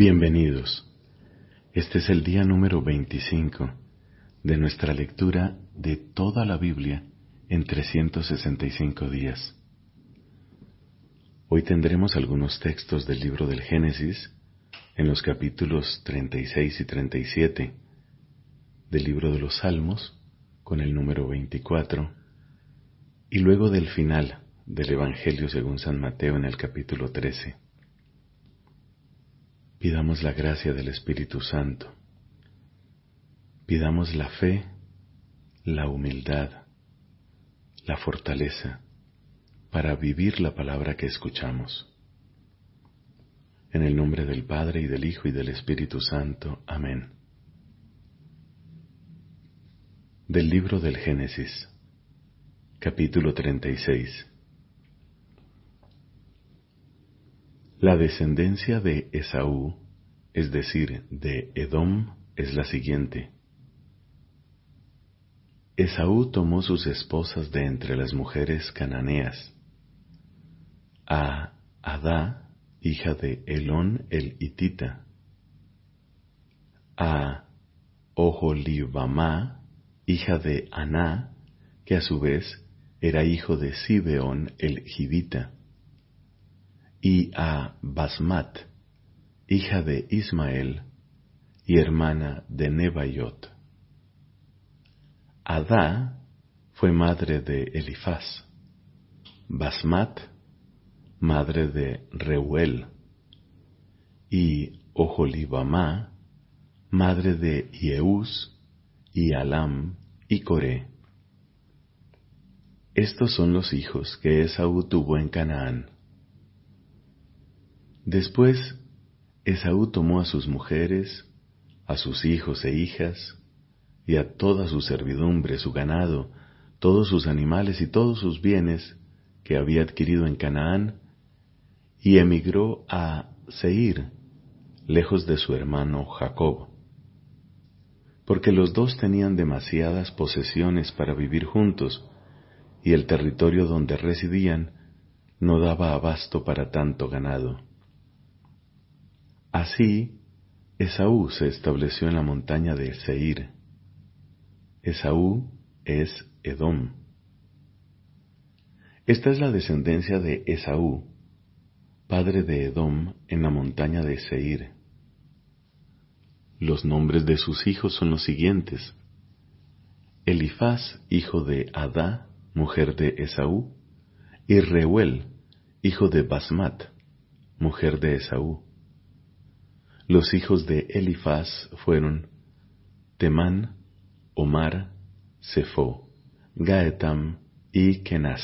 Bienvenidos. Este es el día número 25 de nuestra lectura de toda la Biblia en 365 días. Hoy tendremos algunos textos del libro del Génesis en los capítulos 36 y 37, del libro de los Salmos con el número 24, y luego del final del Evangelio según San Mateo en el capítulo 13. Pidamos la gracia del Espíritu Santo. Pidamos la fe, la humildad, la fortaleza para vivir la palabra que escuchamos. En el nombre del Padre y del Hijo y del Espíritu Santo. Amén. Del libro del Génesis, capítulo 36. La descendencia de Esaú, es decir, de Edom, es la siguiente. Esaú tomó sus esposas de entre las mujeres cananeas, a Adá, hija de Elón el Hitita, a Oholibamá, hija de Aná, que a su vez era hijo de Sibeón el Gibita, y a Basmat, hija de Ismael y hermana de Nebaiot. Adá fue madre de Elifaz, Basmat madre de Reuel, y Oholibamá, madre de Yeús, y Alam, y Coré. Estos son los hijos que Esaú tuvo en Canaán. Después, Esaú tomó a sus mujeres, a sus hijos e hijas, y a toda su servidumbre, su ganado, todos sus animales y todos sus bienes que había adquirido en Canaán, y emigró a Seir, lejos de su hermano Jacob, porque los dos tenían demasiadas posesiones para vivir juntos, y el territorio donde residían no daba abasto para tanto ganado. Así, Esaú se estableció en la montaña de Seir. Esaú es Edom. Esta es la descendencia de Esaú, padre de Edom, en la montaña de Seir. Los nombres de sus hijos son los siguientes. Elifaz, hijo de Adá, mujer de Esaú, y Reuel, hijo de Basmat, mujer de Esaú. Los hijos de Elifaz fueron Temán, Omar, Sefo, Gaetam y Kenaz.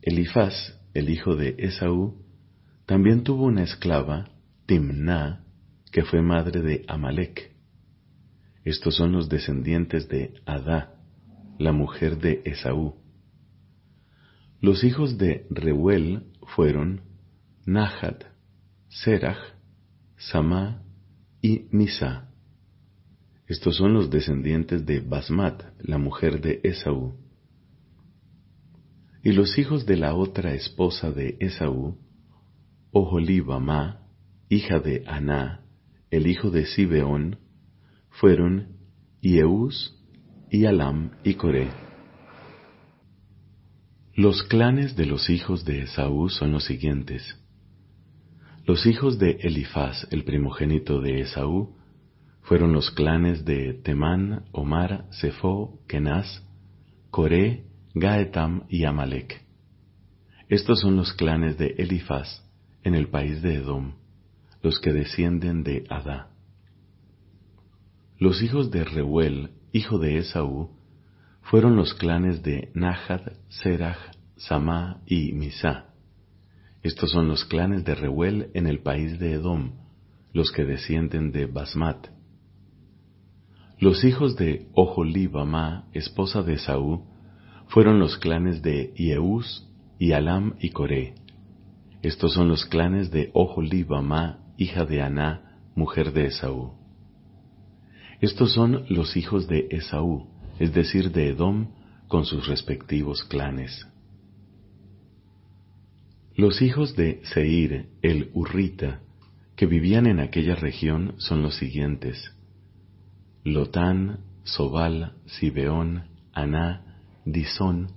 Elifaz el hijo de Esaú, también tuvo una esclava, Timná, que fue madre de Amalek. Estos son los descendientes de Adá, la mujer de Esaú. Los hijos de Reuel fueron Nahat, Serach, Samá y Misa. Estos son los descendientes de Basmat, la mujer de Esaú. Y los hijos de la otra esposa de Esaú, Oholibamá, hija de Aná, el hijo de Sibeón, fueron Yeús y Alam y Coré. Los clanes de los hijos de Esaú son los siguientes. Los hijos de Elifaz, el primogénito de Esaú, fueron los clanes de Temán, Omar, Sefo, Kenaz, Coré Gaetam y Amalek. Estos son los clanes de Elifaz en el país de Edom, los que descienden de Adá. Los hijos de Reuel, hijo de Esaú, fueron los clanes de Nahad, Serach, Samá y Misá. Estos son los clanes de Reuel en el país de Edom, los que descienden de Basmat. Los hijos de Oholibamá, esposa de Esaú, fueron los clanes de Yeús y Alam y Coré. Estos son los clanes de Oholibamá, hija de Aná, mujer de Esaú. Estos son los hijos de Esaú, es decir, de Edom, con sus respectivos clanes. Los hijos de Seir, el Urrita, que vivían en aquella región son los siguientes. Lotán, Sobal, Sibeón, Aná, Disón,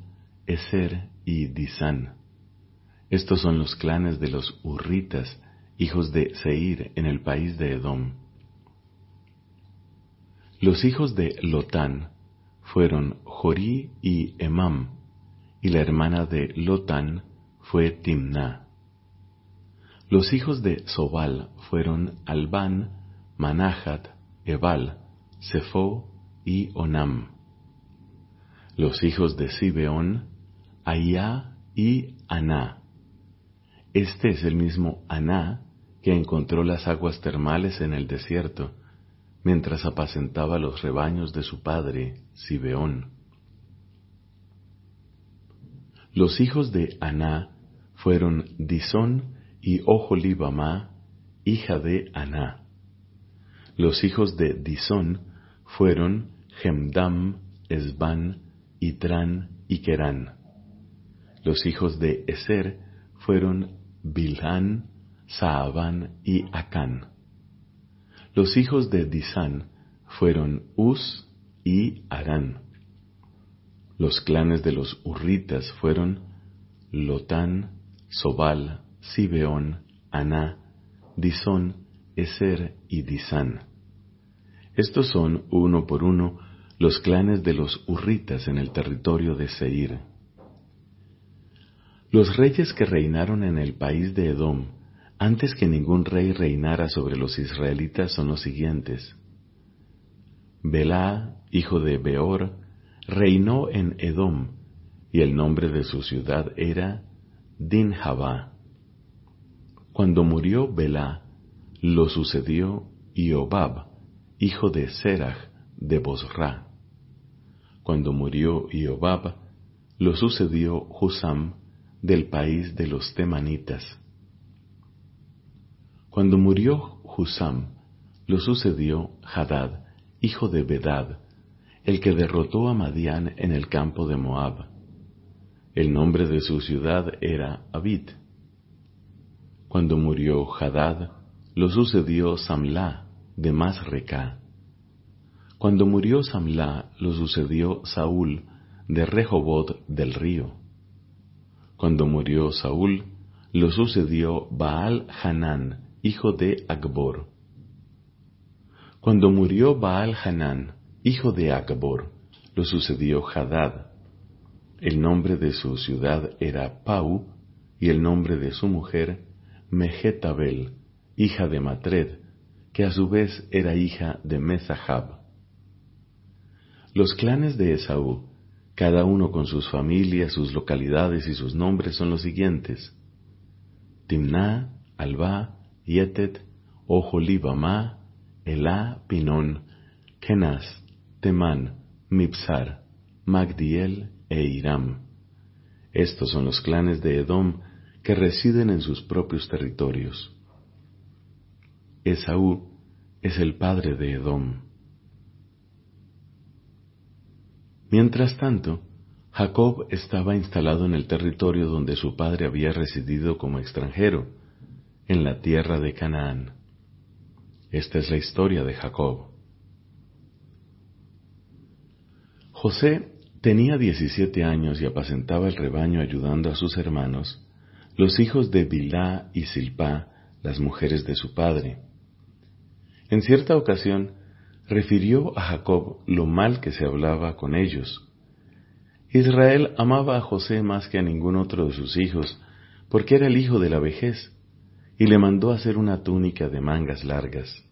Eser y Disán. Estos son los clanes de los Urritas, hijos de Seir en el país de Edom. Los hijos de Lotán fueron Jorí y Emam, y la hermana de Lotán fue Timná. Los hijos de Sobal fueron Albán, Manahat, Ebal, Sefo y Onam. Los hijos de Sibeón, Ayá y Aná. Este es el mismo Aná que encontró las aguas termales en el desierto, mientras apacentaba los rebaños de su padre, Sibeón. Los hijos de Aná fueron Disón y Oholibamá, hija de Aná. Los hijos de Disón fueron Gemdam, Esban, Itran y Kerán. Los hijos de Eser fueron Bilhan, Saabán y Acán. Los hijos de Disán fueron Uz y Arán. Los clanes de los Urritas fueron Lotán, Sobal, Sibeón, Aná, Disón, Eser y Disán. Estos son, uno por uno, los clanes de los Urritas en el territorio de Seir. Los reyes que reinaron en el país de Edom, antes que ningún rey reinara sobre los israelitas, son los siguientes. Belá, hijo de Beor, reinó en Edom, y el nombre de su ciudad era Dinhabá. Cuando murió Belá, lo sucedió Iobab, hijo de Serach de Bosra. Cuando murió Iobab, lo sucedió Husam del país de los Temanitas. Cuando murió Husam, lo sucedió Hadad, hijo de Bedad, el que derrotó a Madián en el campo de Moab. El nombre de su ciudad era Abid. Cuando murió Hadad, lo sucedió Samlá de Masreca. Cuando murió Samlá, lo sucedió Saúl de Rehobot del río. Cuando murió Saúl, lo sucedió Baal Hanán, hijo de Agbor. Cuando murió Baal Hanán, hijo de Agbor, lo sucedió Hadad. El nombre de su ciudad era Pau, y el nombre de su mujer Mehetabel, hija de Matred, que a su vez era hija de Mezahab. Los clanes de Esaú, cada uno con sus familias, sus localidades y sus nombres son los siguientes. Timná, Alba, Yetet, Oholibamá, Elá, Pinón, Kenaz, Temán, Mipsar, Magdiel e. Estos son los clanes de Edom que residen en sus propios territorios. Esaú es el padre de Edom. Mientras tanto, Jacob estaba instalado en el territorio donde su padre había residido como extranjero, en la tierra de Canaán. Esta es la historia de Jacob. José tenía diecisiete años y apacentaba el rebaño ayudando a sus hermanos los hijos de Bilá y Silpá, las mujeres de su padre. En cierta ocasión, refirió a Jacob lo mal que se hablaba con ellos. Israel amaba a José más que a ningún otro de sus hijos, porque era el hijo de la vejez, y le mandó hacer una túnica de mangas largas.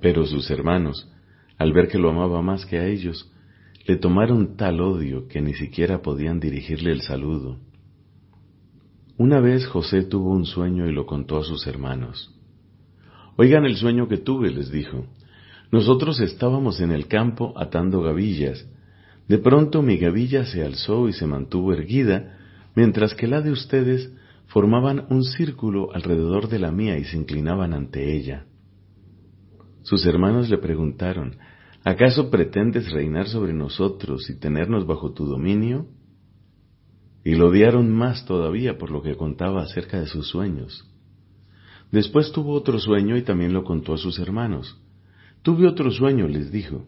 Pero sus hermanos, al ver que lo amaba más que a ellos, le tomaron tal odio que ni siquiera podían dirigirle el saludo. Una vez José tuvo un sueño y lo contó a sus hermanos. Oigan el sueño que tuve, les dijo. Nosotros estábamos en el campo atando gavillas. De pronto mi gavilla se alzó y se mantuvo erguida, mientras que la de ustedes formaban un círculo alrededor de la mía y se inclinaban ante ella. Sus hermanos le preguntaron, ¿acaso pretendes reinar sobre nosotros y tenernos bajo tu dominio? y lo odiaron más todavía por lo que contaba acerca de sus sueños. Después tuvo otro sueño y también lo contó a sus hermanos. Tuve otro sueño, les dijo.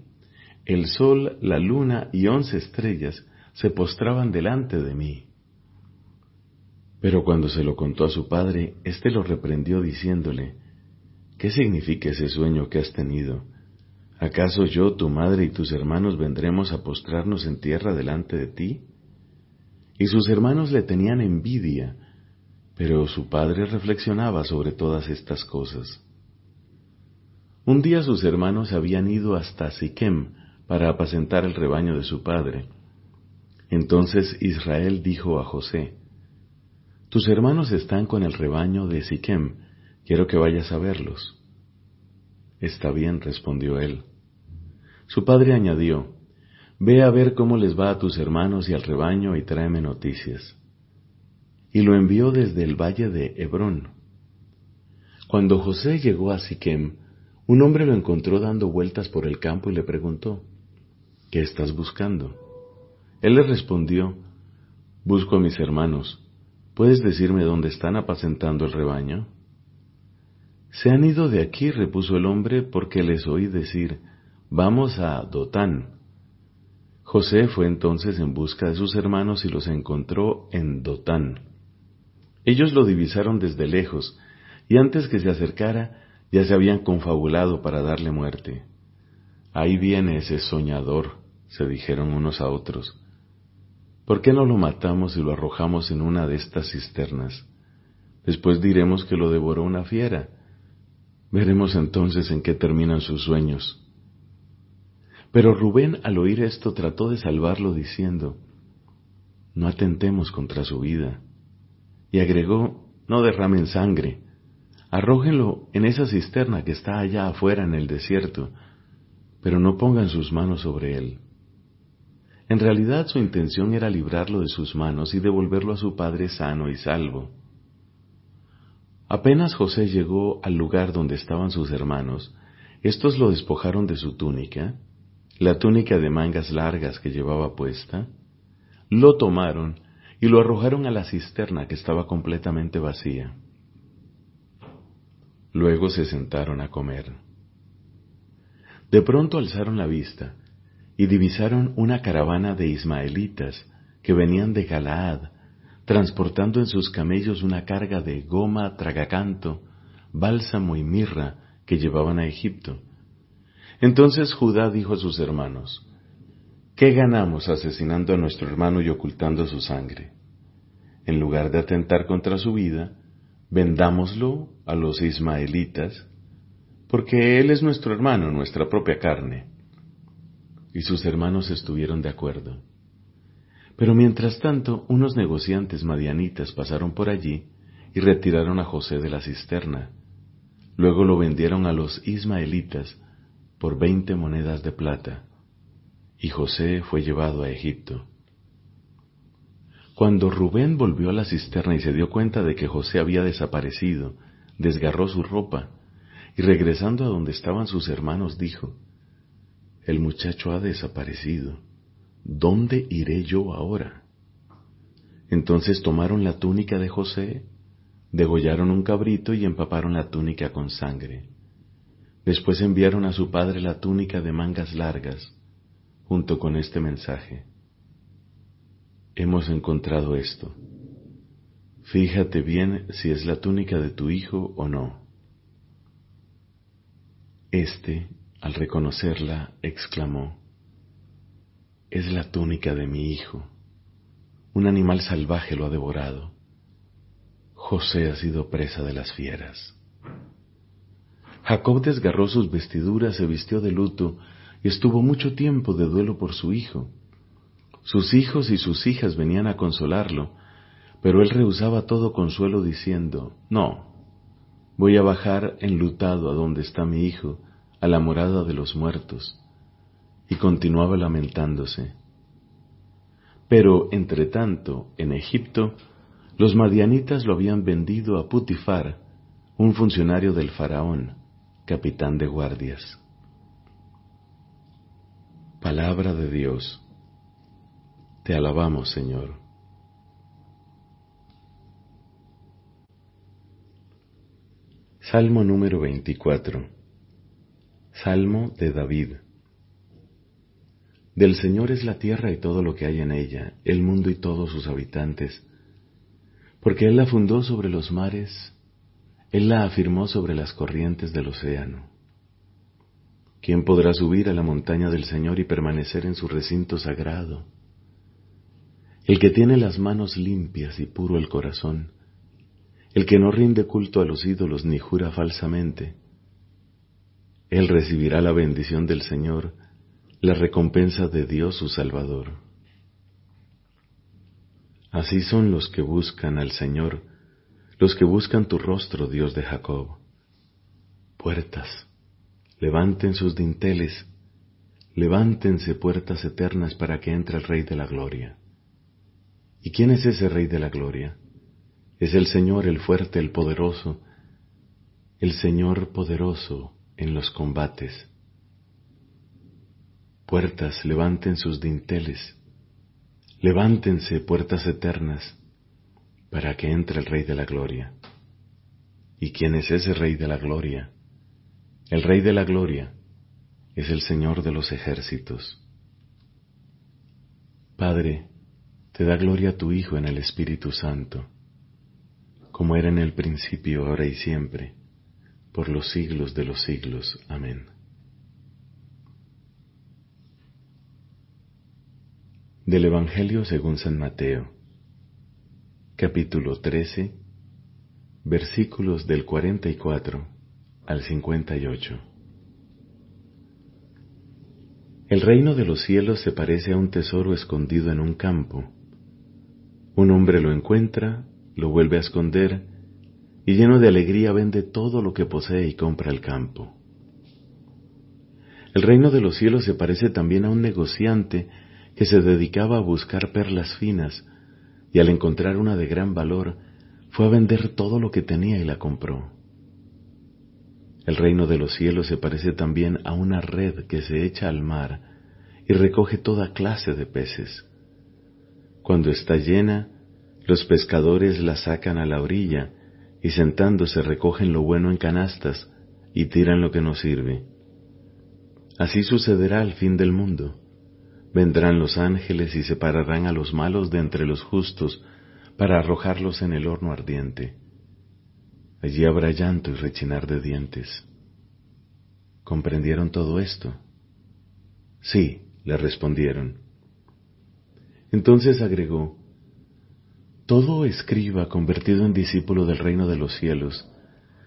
El sol, la luna y once estrellas se postraban delante de mí. Pero cuando se lo contó a su padre, éste lo reprendió diciéndole, ¿Qué significa ese sueño que has tenido? ¿Acaso yo, tu madre y tus hermanos vendremos a postrarnos en tierra delante de ti? Y sus hermanos le tenían envidia, pero su padre reflexionaba sobre todas estas cosas. Un día sus hermanos habían ido hasta Siquem para apacentar el rebaño de su padre. Entonces Israel dijo a José, Tus hermanos están con el rebaño de Siquem, quiero que vayas a verlos. Está bien, respondió él. Su padre añadió, Ve a ver cómo les va a tus hermanos y al rebaño y tráeme noticias y lo envió desde el valle de Hebrón. Cuando José llegó a Siquem, un hombre lo encontró dando vueltas por el campo y le preguntó, ¿Qué estás buscando? Él le respondió, Busco a mis hermanos. ¿Puedes decirme dónde están apacentando el rebaño? Se han ido de aquí, repuso el hombre, porque les oí decir, Vamos a Dotán. José fue entonces en busca de sus hermanos y los encontró en Dotán. Ellos lo divisaron desde lejos, y antes que se acercara ya se habían confabulado para darle muerte. Ahí viene ese soñador, se dijeron unos a otros. ¿Por qué no lo matamos y lo arrojamos en una de estas cisternas? Después diremos que lo devoró una fiera. Veremos entonces en qué terminan sus sueños. Pero Rubén al oír esto trató de salvarlo diciendo, No atentemos contra su vida y agregó, no derramen sangre, arrójenlo en esa cisterna que está allá afuera en el desierto, pero no pongan sus manos sobre él. En realidad su intención era librarlo de sus manos y devolverlo a su padre sano y salvo. Apenas José llegó al lugar donde estaban sus hermanos, estos lo despojaron de su túnica, la túnica de mangas largas que llevaba puesta, lo tomaron y lo arrojaron a la cisterna que estaba completamente vacía. Luego se sentaron a comer. De pronto alzaron la vista y divisaron una caravana de ismaelitas que venían de Galaad, transportando en sus camellos una carga de goma, tragacanto, bálsamo y mirra que llevaban a Egipto. Entonces Judá dijo a sus hermanos, ¿Qué ganamos asesinando a nuestro hermano y ocultando su sangre? En lugar de atentar contra su vida, vendámoslo a los ismaelitas, porque él es nuestro hermano, nuestra propia carne. Y sus hermanos estuvieron de acuerdo. Pero mientras tanto, unos negociantes madianitas pasaron por allí y retiraron a José de la cisterna. Luego lo vendieron a los ismaelitas por veinte monedas de plata y José fue llevado a Egipto. Cuando Rubén volvió a la cisterna y se dio cuenta de que José había desaparecido, desgarró su ropa y regresando a donde estaban sus hermanos dijo, El muchacho ha desaparecido, ¿dónde iré yo ahora? Entonces tomaron la túnica de José, degollaron un cabrito y empaparon la túnica con sangre. Después enviaron a su padre la túnica de mangas largas, junto con este mensaje. Hemos encontrado esto. Fíjate bien si es la túnica de tu hijo o no. Este, al reconocerla, exclamó, Es la túnica de mi hijo. Un animal salvaje lo ha devorado. José ha sido presa de las fieras. Jacob desgarró sus vestiduras, se vistió de luto estuvo mucho tiempo de duelo por su hijo. Sus hijos y sus hijas venían a consolarlo, pero él rehusaba todo consuelo diciendo, No, voy a bajar enlutado a donde está mi hijo, a la morada de los muertos. Y continuaba lamentándose. Pero, entre tanto, en Egipto, los madianitas lo habían vendido a Putifar, un funcionario del faraón, capitán de guardias. Palabra de Dios. Te alabamos, Señor. Salmo número 24. Salmo de David. Del Señor es la tierra y todo lo que hay en ella, el mundo y todos sus habitantes, porque Él la fundó sobre los mares, Él la afirmó sobre las corrientes del océano. ¿Quién podrá subir a la montaña del Señor y permanecer en su recinto sagrado? El que tiene las manos limpias y puro el corazón, el que no rinde culto a los ídolos ni jura falsamente. Él recibirá la bendición del Señor, la recompensa de Dios su Salvador. Así son los que buscan al Señor, los que buscan tu rostro, Dios de Jacob. Puertas, levanten sus dinteles, levántense puertas eternas para que entre el Rey de la Gloria. ¿Y quién es ese Rey de la Gloria? Es el Señor el fuerte, el poderoso, el Señor poderoso en los combates. Puertas, levanten sus dinteles, levántense puertas eternas, para que entre el Rey de la Gloria. ¿Y quién es ese Rey de la Gloria? El Rey de la Gloria es el Señor de los ejércitos. Padre, te da gloria a tu Hijo en el Espíritu Santo como era en el principio, ahora y siempre, por los siglos de los siglos. Amén. Del Evangelio según San Mateo, capítulo 13, versículos del 44 al 58. El reino de los cielos se parece a un tesoro escondido en un campo. Un hombre lo encuentra lo vuelve a esconder y lleno de alegría vende todo lo que posee y compra el campo. El reino de los cielos se parece también a un negociante que se dedicaba a buscar perlas finas y al encontrar una de gran valor fue a vender todo lo que tenía y la compró. El reino de los cielos se parece también a una red que se echa al mar y recoge toda clase de peces. Cuando está llena, los pescadores la sacan a la orilla y sentándose recogen lo bueno en canastas y tiran lo que no sirve. Así sucederá al fin del mundo. Vendrán los ángeles y separarán a los malos de entre los justos para arrojarlos en el horno ardiente. Allí habrá llanto y rechinar de dientes. ¿Comprendieron todo esto? Sí, le respondieron. Entonces agregó, todo escriba convertido en discípulo del reino de los cielos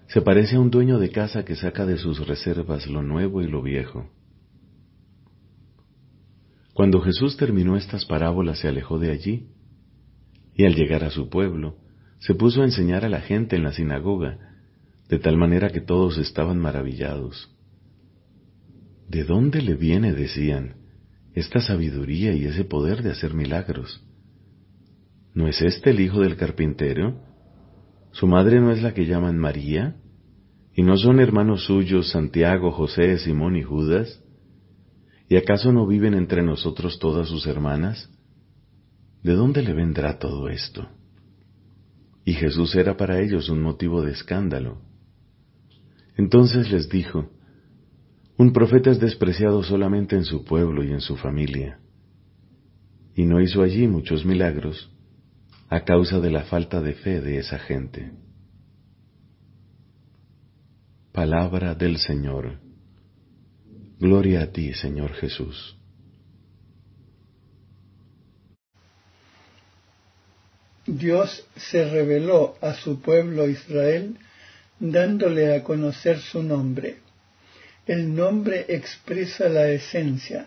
se parece a un dueño de casa que saca de sus reservas lo nuevo y lo viejo. Cuando Jesús terminó estas parábolas se alejó de allí y al llegar a su pueblo se puso a enseñar a la gente en la sinagoga, de tal manera que todos estaban maravillados. ¿De dónde le viene, decían, esta sabiduría y ese poder de hacer milagros? ¿No es este el hijo del carpintero? ¿Su madre no es la que llaman María? ¿Y no son hermanos suyos Santiago, José, Simón y Judas? ¿Y acaso no viven entre nosotros todas sus hermanas? ¿De dónde le vendrá todo esto? Y Jesús era para ellos un motivo de escándalo. Entonces les dijo, un profeta es despreciado solamente en su pueblo y en su familia. Y no hizo allí muchos milagros a causa de la falta de fe de esa gente. Palabra del Señor. Gloria a ti, Señor Jesús. Dios se reveló a su pueblo Israel dándole a conocer su nombre. El nombre expresa la esencia,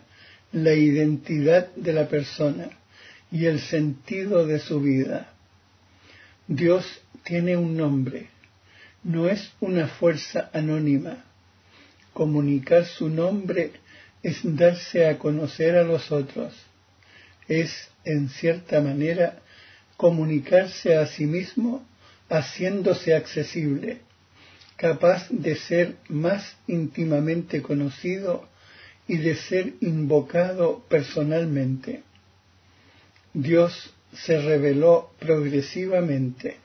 la identidad de la persona y el sentido de su vida. Dios tiene un nombre, no es una fuerza anónima. Comunicar su nombre es darse a conocer a los otros, es, en cierta manera, comunicarse a sí mismo haciéndose accesible, capaz de ser más íntimamente conocido y de ser invocado personalmente. Dios se reveló progresivamente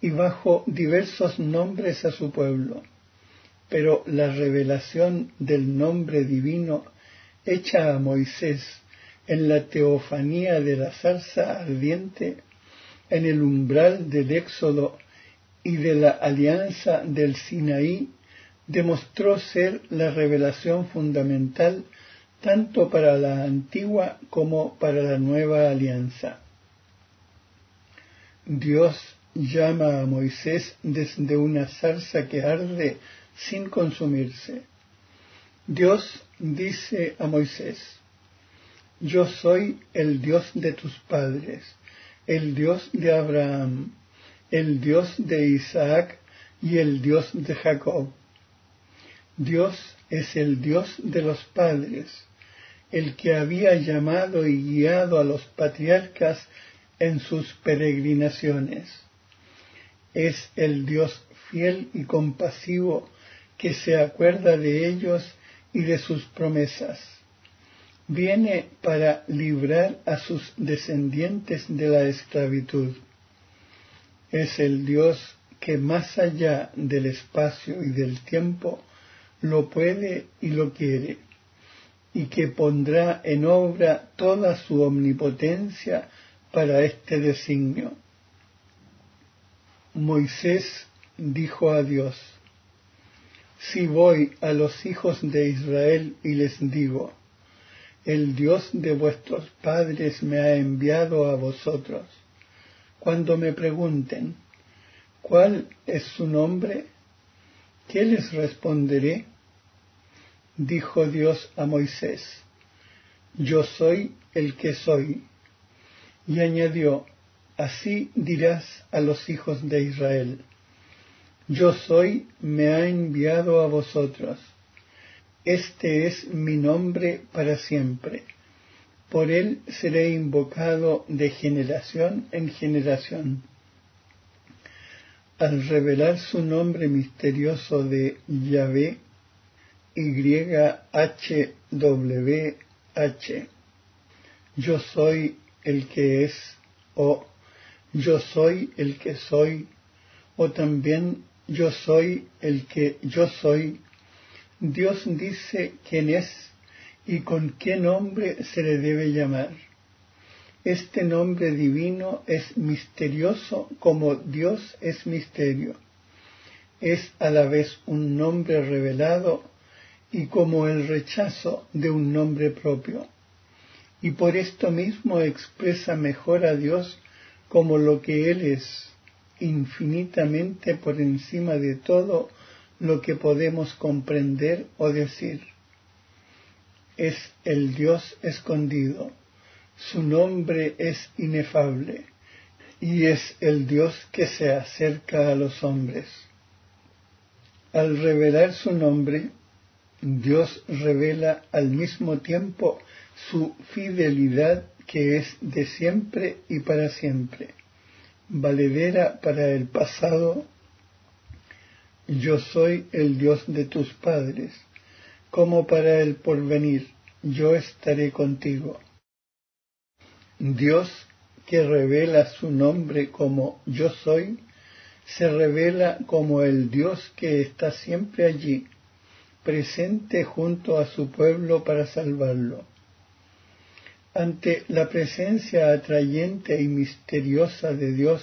y bajo diversos nombres a su pueblo. Pero la revelación del nombre divino hecha a Moisés en la teofanía de la zarza ardiente, en el umbral del Éxodo y de la alianza del Sinaí, demostró ser la revelación fundamental tanto para la antigua como para la nueva alianza. Dios llama a Moisés desde una zarza que arde sin consumirse. Dios dice a Moisés, Yo soy el Dios de tus padres, el Dios de Abraham, el Dios de Isaac y el Dios de Jacob. Dios es el Dios de los padres, el que había llamado y guiado a los patriarcas en sus peregrinaciones. Es el Dios fiel y compasivo que se acuerda de ellos y de sus promesas. Viene para librar a sus descendientes de la esclavitud. Es el Dios que más allá del espacio y del tiempo lo puede y lo quiere, y que pondrá en obra toda su omnipotencia para este designio. Moisés dijo a Dios, Si voy a los hijos de Israel y les digo, el Dios de vuestros padres me ha enviado a vosotros, cuando me pregunten, ¿cuál es su nombre? ¿Qué les responderé? Dijo Dios a Moisés, Yo soy el que soy. Y añadió, Así dirás a los hijos de Israel, Yo soy, me ha enviado a vosotros. Este es mi nombre para siempre. Por él seré invocado de generación en generación al revelar su nombre misterioso de Yahvé, YHWH, yo soy el que es, o yo soy el que soy, o también yo soy el que yo soy, Dios dice quién es y con qué nombre se le debe llamar. Este nombre divino es misterioso como Dios es misterio. Es a la vez un nombre revelado y como el rechazo de un nombre propio. Y por esto mismo expresa mejor a Dios como lo que Él es, infinitamente por encima de todo lo que podemos comprender o decir. Es el Dios escondido su nombre es inefable y es el Dios que se acerca a los hombres. Al revelar su nombre, Dios revela al mismo tiempo su fidelidad que es de siempre y para siempre, valedera para el pasado. Yo soy el Dios de tus padres, como para el porvenir, yo estaré contigo. Dios que revela su nombre como yo soy, se revela como el Dios que está siempre allí, presente junto a su pueblo para salvarlo. Ante la presencia atrayente y misteriosa de Dios,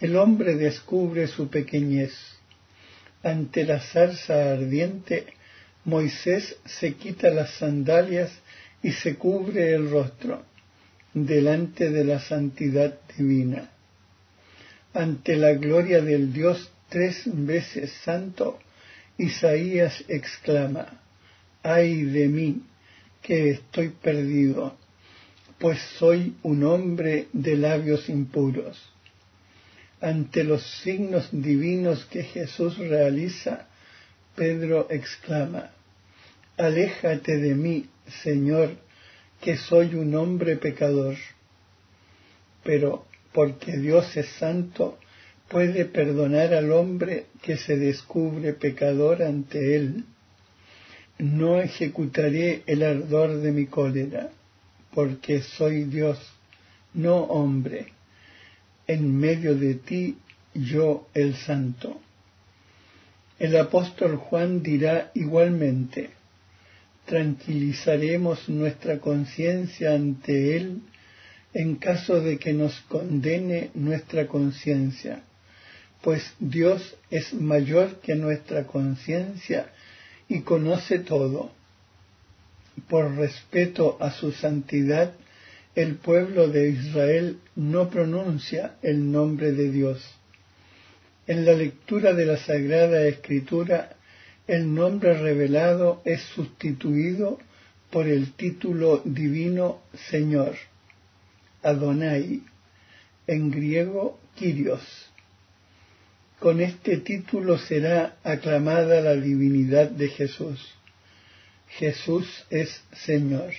el hombre descubre su pequeñez. Ante la zarza ardiente, Moisés se quita las sandalias y se cubre el rostro delante de la santidad divina. Ante la gloria del Dios tres veces santo, Isaías exclama, ay de mí, que estoy perdido, pues soy un hombre de labios impuros. Ante los signos divinos que Jesús realiza, Pedro exclama, Aléjate de mí, Señor, que soy un hombre pecador, pero porque Dios es santo, puede perdonar al hombre que se descubre pecador ante él. No ejecutaré el ardor de mi cólera, porque soy Dios, no hombre. En medio de ti yo el santo. El apóstol Juan dirá igualmente, tranquilizaremos nuestra conciencia ante Él en caso de que nos condene nuestra conciencia, pues Dios es mayor que nuestra conciencia y conoce todo. Por respeto a su santidad, el pueblo de Israel no pronuncia el nombre de Dios. En la lectura de la Sagrada Escritura el nombre revelado es sustituido por el título divino Señor, Adonai, en griego Kyrios. Con este título será aclamada la divinidad de Jesús. Jesús es Señor.